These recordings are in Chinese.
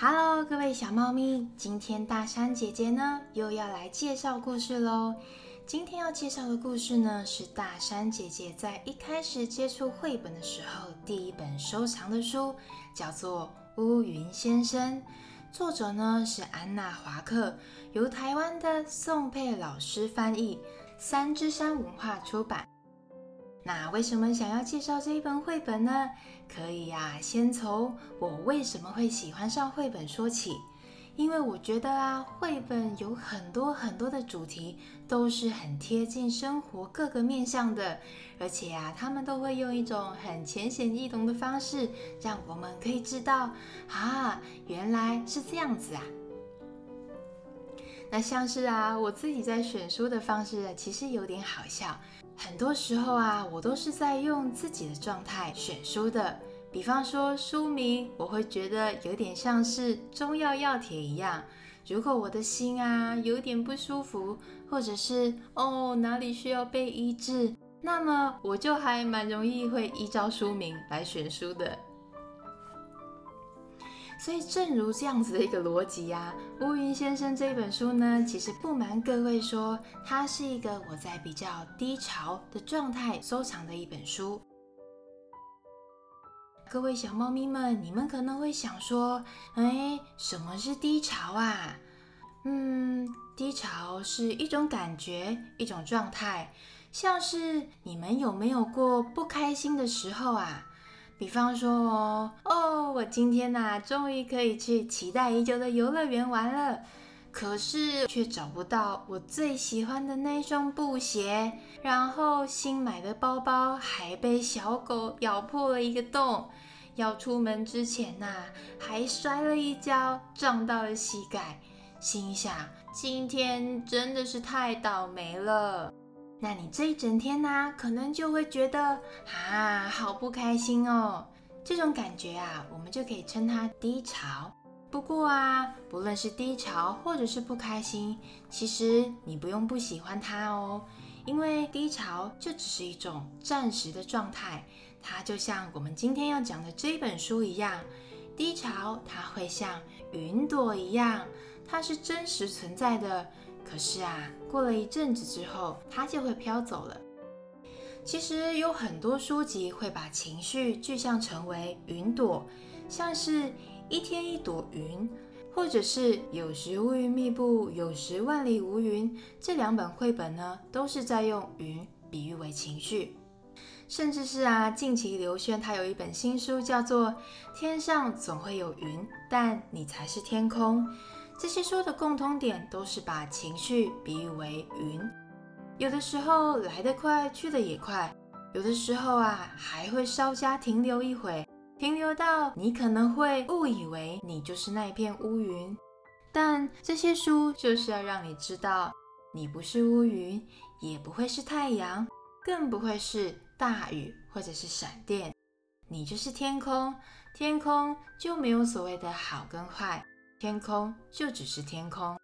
Hello，各位小猫咪，今天大山姐姐呢又要来介绍故事喽。今天要介绍的故事呢，是大山姐姐在一开始接触绘本的时候第一本收藏的书，叫做《乌云先生》，作者呢是安娜·华克，由台湾的宋佩老师翻译，三之山文化出版。那为什么想要介绍这一本绘本呢？可以呀，先从我为什么会喜欢上绘本说起。因为我觉得啊，绘本有很多很多的主题都是很贴近生活各个面向的，而且啊，他们都会用一种很浅显易懂的方式，让我们可以知道啊，原来是这样子啊。那像是啊，我自己在选书的方式其实有点好笑，很多时候啊，我都是在用自己的状态选书的。比方说书名，我会觉得有点像是中药药帖一样。如果我的心啊有点不舒服，或者是哦哪里需要被医治，那么我就还蛮容易会依照书名来选书的。所以正如这样子的一个逻辑呀，《乌云先生》这本书呢，其实不瞒各位说，它是一个我在比较低潮的状态收藏的一本书。各位小猫咪们，你们可能会想说：“哎，什么是低潮啊？”嗯，低潮是一种感觉，一种状态，像是你们有没有过不开心的时候啊？比方说哦，哦，我今天呐，终于可以去期待已久的游乐园玩了，可是却找不到我最喜欢的那双布鞋，然后新买的包包还被小狗咬破了一个洞。要出门之前呐，还摔了一跤，撞到了膝盖。心想，今天真的是太倒霉了。那你这一整天呢，可能就会觉得啊，好不开心哦。这种感觉啊，我们就可以称它低潮。不过啊，不论是低潮或者是不开心，其实你不用不喜欢它哦。因为低潮就只是一种暂时的状态，它就像我们今天要讲的这本书一样，低潮它会像云朵一样，它是真实存在的。可是啊，过了一阵子之后，它就会飘走了。其实有很多书籍会把情绪具象成为云朵，像是一天一朵云。或者是有时乌云密布，有时万里无云。这两本绘本呢，都是在用云比喻为情绪，甚至是啊，近期刘轩他有一本新书，叫做《天上总会有云，但你才是天空》。这些书的共通点都是把情绪比喻为云，有的时候来得快，去得也快；有的时候啊，还会稍加停留一会。停留到你可能会误以为你就是那一片乌云，但这些书就是要让你知道，你不是乌云，也不会是太阳，更不会是大雨或者是闪电，你就是天空。天空就没有所谓的好跟坏，天空就只是天空。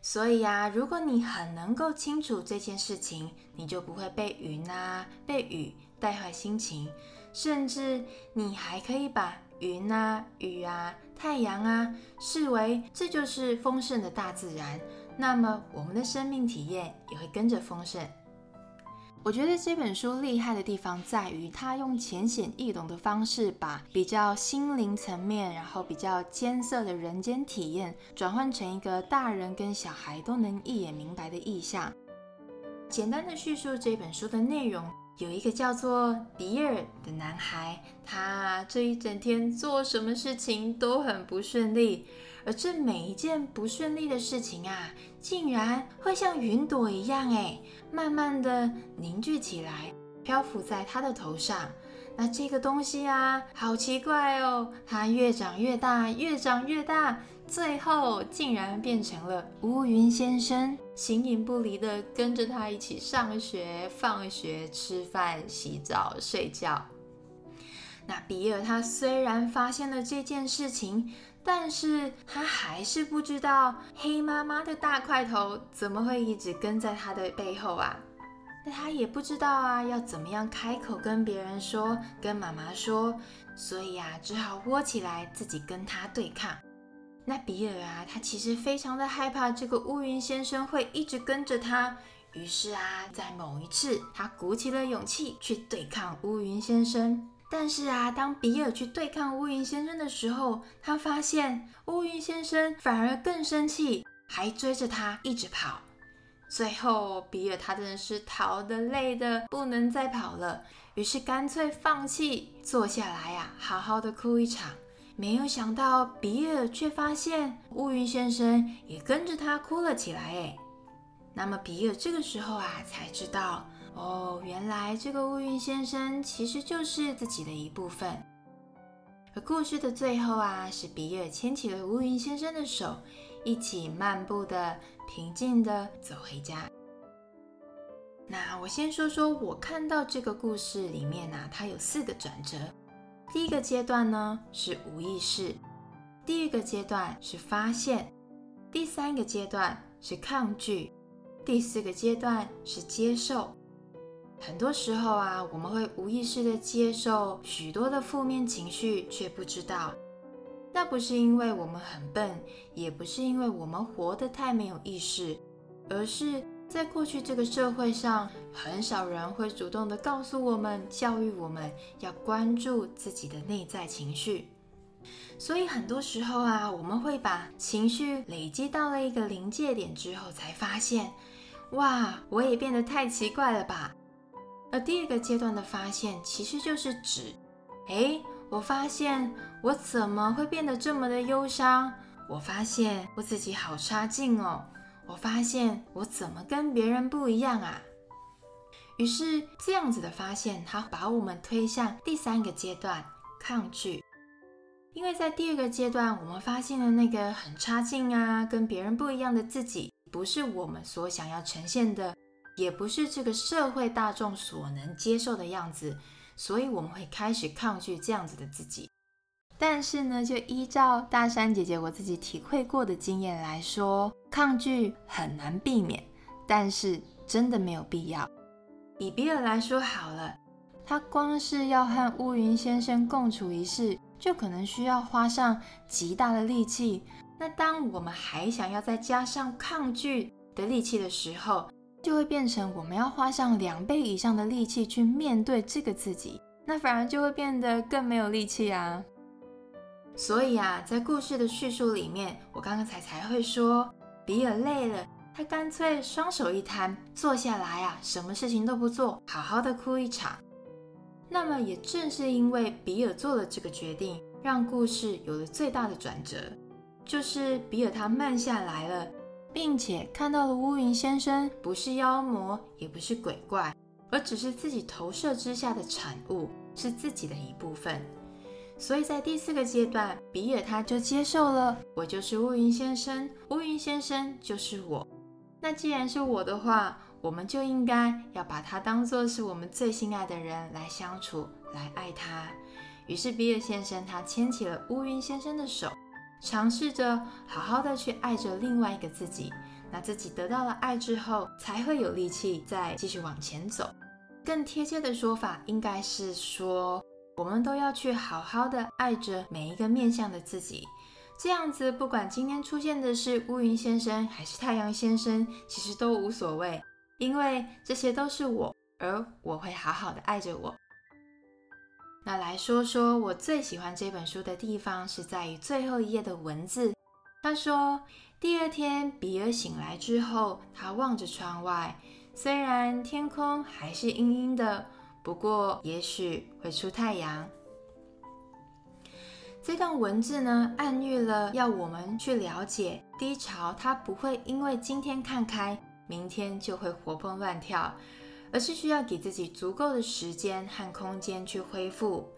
所以呀，如果你很能够清楚这件事情，你就不会被云啊、被雨带坏心情。甚至你还可以把云啊、雨啊、太阳啊视为这就是丰盛的大自然，那么我们的生命体验也会跟着丰盛。我觉得这本书厉害的地方在于，它用浅显易懂的方式，把比较心灵层面，然后比较艰涩的人间体验，转换成一个大人跟小孩都能一眼明白的意象。简单的叙述这本书的内容。有一个叫做迪尔的男孩，他这一整天做什么事情都很不顺利，而这每一件不顺利的事情啊，竟然会像云朵一样，哎，慢慢的凝聚起来，漂浮在他的头上。那这个东西啊，好奇怪哦，它越长越大，越长越大。最后竟然变成了乌云先生，形影不离的跟着他一起上学、放学、吃饭、洗澡、睡觉。那比尔他虽然发现了这件事情，但是他还是不知道黑妈妈的大块头怎么会一直跟在他的背后啊。那他也不知道啊，要怎么样开口跟别人说，跟妈妈说，所以啊，只好窝起来自己跟他对抗。那比尔啊，他其实非常的害怕这个乌云先生会一直跟着他。于是啊，在某一次，他鼓起了勇气去对抗乌云先生。但是啊，当比尔去对抗乌云先生的时候，他发现乌云先生反而更生气，还追着他一直跑。最后，比尔他真的是逃得累的不能再跑了，于是干脆放弃，坐下来呀，好好的哭一场。没有想到，比尔却发现乌云先生也跟着他哭了起来。哎。那么比尔这个时候啊，才知道哦，原来这个乌云先生其实就是自己的一部分。而故事的最后啊，是比尔牵起了乌云先生的手，一起漫步的、平静的走回家。那我先说说我看到这个故事里面呢，它有四个转折。第一个阶段呢是无意识，第二个阶段是发现，第三个阶段是抗拒。第四个阶段是接受。很多时候啊，我们会无意识的接受许多的负面情绪，却不知道。那不是因为我们很笨，也不是因为我们活得太没有意识，而是在过去这个社会上，很少人会主动的告诉我们、教育我们要关注自己的内在情绪。所以很多时候啊，我们会把情绪累积到了一个临界点之后，才发现。哇，我也变得太奇怪了吧？而第二个阶段的发现，其实就是指，哎，我发现我怎么会变得这么的忧伤？我发现我自己好差劲哦！我发现我怎么跟别人不一样啊？于是这样子的发现，它把我们推向第三个阶段——抗拒。因为在第二个阶段，我们发现了那个很差劲啊，跟别人不一样的自己。不是我们所想要呈现的，也不是这个社会大众所能接受的样子，所以我们会开始抗拒这样子的自己。但是呢，就依照大山姐姐我自己体会过的经验来说，抗拒很难避免，但是真的没有必要。以比尔来说好了，他光是要和乌云先生共处一室，就可能需要花上极大的力气。那当我们还想要再加上抗拒的力气的时候，就会变成我们要花上两倍以上的力气去面对这个自己，那反而就会变得更没有力气啊。所以啊，在故事的叙述里面，我刚刚才才会说，比尔累了，他干脆双手一摊，坐下来啊，什么事情都不做，好好的哭一场。那么也正是因为比尔做了这个决定，让故事有了最大的转折。就是比尔他慢下来了，并且看到了乌云先生不是妖魔，也不是鬼怪，而只是自己投射之下的产物，是自己的一部分。所以在第四个阶段，比尔他就接受了，我就是乌云先生，乌云先生就是我。那既然是我的话，我们就应该要把他当做是我们最心爱的人来相处，来爱他。于是比尔先生他牵起了乌云先生的手。尝试着好好的去爱着另外一个自己，那自己得到了爱之后，才会有力气再继续往前走。更贴切的说法应该是说，我们都要去好好的爱着每一个面向的自己。这样子，不管今天出现的是乌云先生还是太阳先生，其实都无所谓，因为这些都是我，而我会好好的爱着我。那来说说我最喜欢这本书的地方，是在于最后一页的文字。他说，第二天比尔醒来之后，他望着窗外，虽然天空还是阴阴的，不过也许会出太阳。这段文字呢，暗喻了要我们去了解低潮，它不会因为今天看开，明天就会活蹦乱跳。而是需要给自己足够的时间和空间去恢复，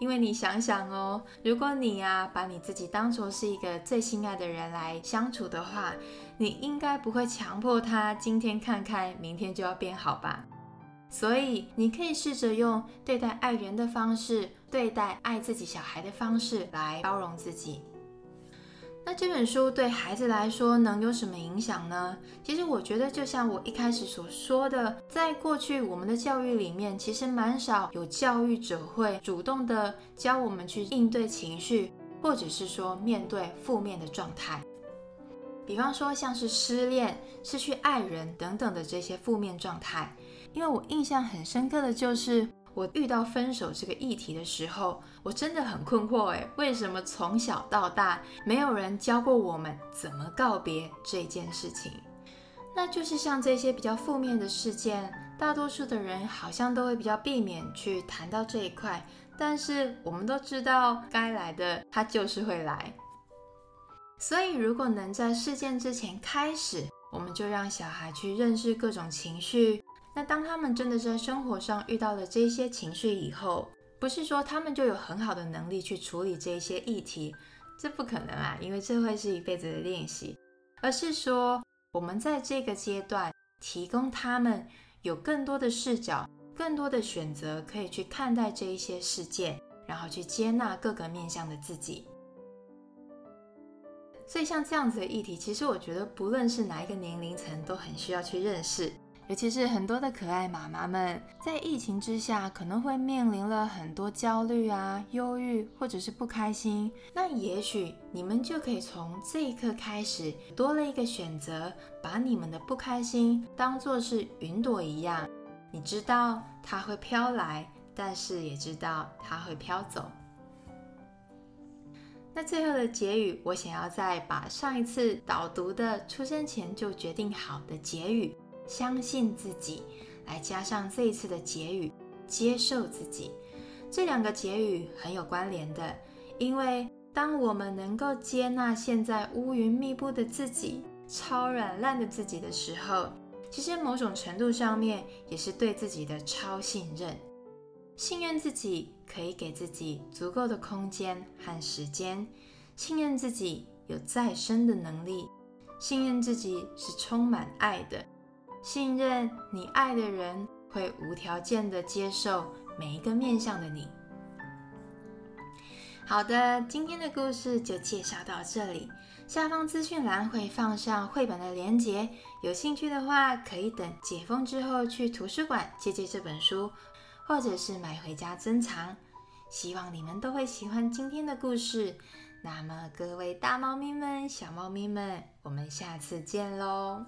因为你想想哦，如果你呀把你自己当作是一个最心爱的人来相处的话，你应该不会强迫他今天看开，明天就要变好吧？所以你可以试着用对待爱人的方式，对待爱自己小孩的方式来包容自己。那这本书对孩子来说能有什么影响呢？其实我觉得，就像我一开始所说的，在过去我们的教育里面，其实蛮少有教育者会主动的教我们去应对情绪，或者是说面对负面的状态。比方说像是失恋、失去爱人等等的这些负面状态。因为我印象很深刻的就是。我遇到分手这个议题的时候，我真的很困惑诶，为什么从小到大没有人教过我们怎么告别这件事情？那就是像这些比较负面的事件，大多数的人好像都会比较避免去谈到这一块。但是我们都知道，该来的它就是会来。所以如果能在事件之前开始，我们就让小孩去认识各种情绪。那当他们真的在生活上遇到了这些情绪以后，不是说他们就有很好的能力去处理这一些议题，这不可能啊，因为这会是一辈子的练习，而是说我们在这个阶段提供他们有更多的视角、更多的选择，可以去看待这一些事件，然后去接纳各个面向的自己。所以像这样子的议题，其实我觉得不论是哪一个年龄层，都很需要去认识。尤其是很多的可爱妈妈们，在疫情之下，可能会面临了很多焦虑啊、忧郁，或者是不开心。那也许你们就可以从这一刻开始，多了一个选择，把你们的不开心当做是云朵一样，你知道它会飘来，但是也知道它会飘走。那最后的结语，我想要再把上一次导读的出生前就决定好的结语。相信自己，来加上这一次的结语，接受自己，这两个结语很有关联的。因为当我们能够接纳现在乌云密布的自己、超软烂的自己的时候，其实某种程度上面也是对自己的超信任。信任自己可以给自己足够的空间和时间，信任自己有再生的能力，信任自己是充满爱的。信任你爱的人会无条件的接受每一个面向的你。好的，今天的故事就介绍到这里。下方资讯栏会放上绘本的连接，有兴趣的话可以等解封之后去图书馆借借这本书，或者是买回家珍藏。希望你们都会喜欢今天的故事。那么各位大猫咪们、小猫咪们，我们下次见喽！